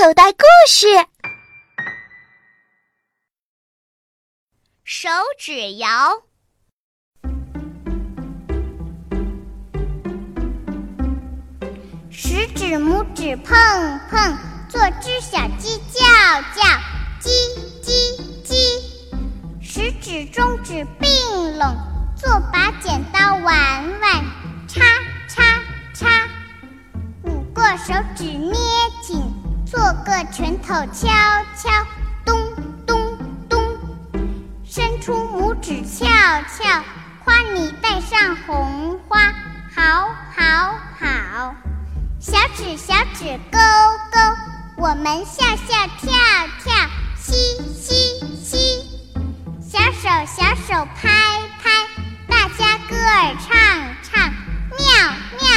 口袋故事：手指摇，食指、拇指碰碰，做只小鸡叫叫，叽叽叽。食指、中指并拢，做把剪刀玩玩，叉叉叉。五个手指捏紧，个拳头敲敲，咚咚咚。伸出拇指翘翘，夸你戴上红花，好好好。小指小指勾勾，我们笑笑跳跳，嘻嘻嘻。小手小手拍拍，大家歌儿唱唱，妙妙。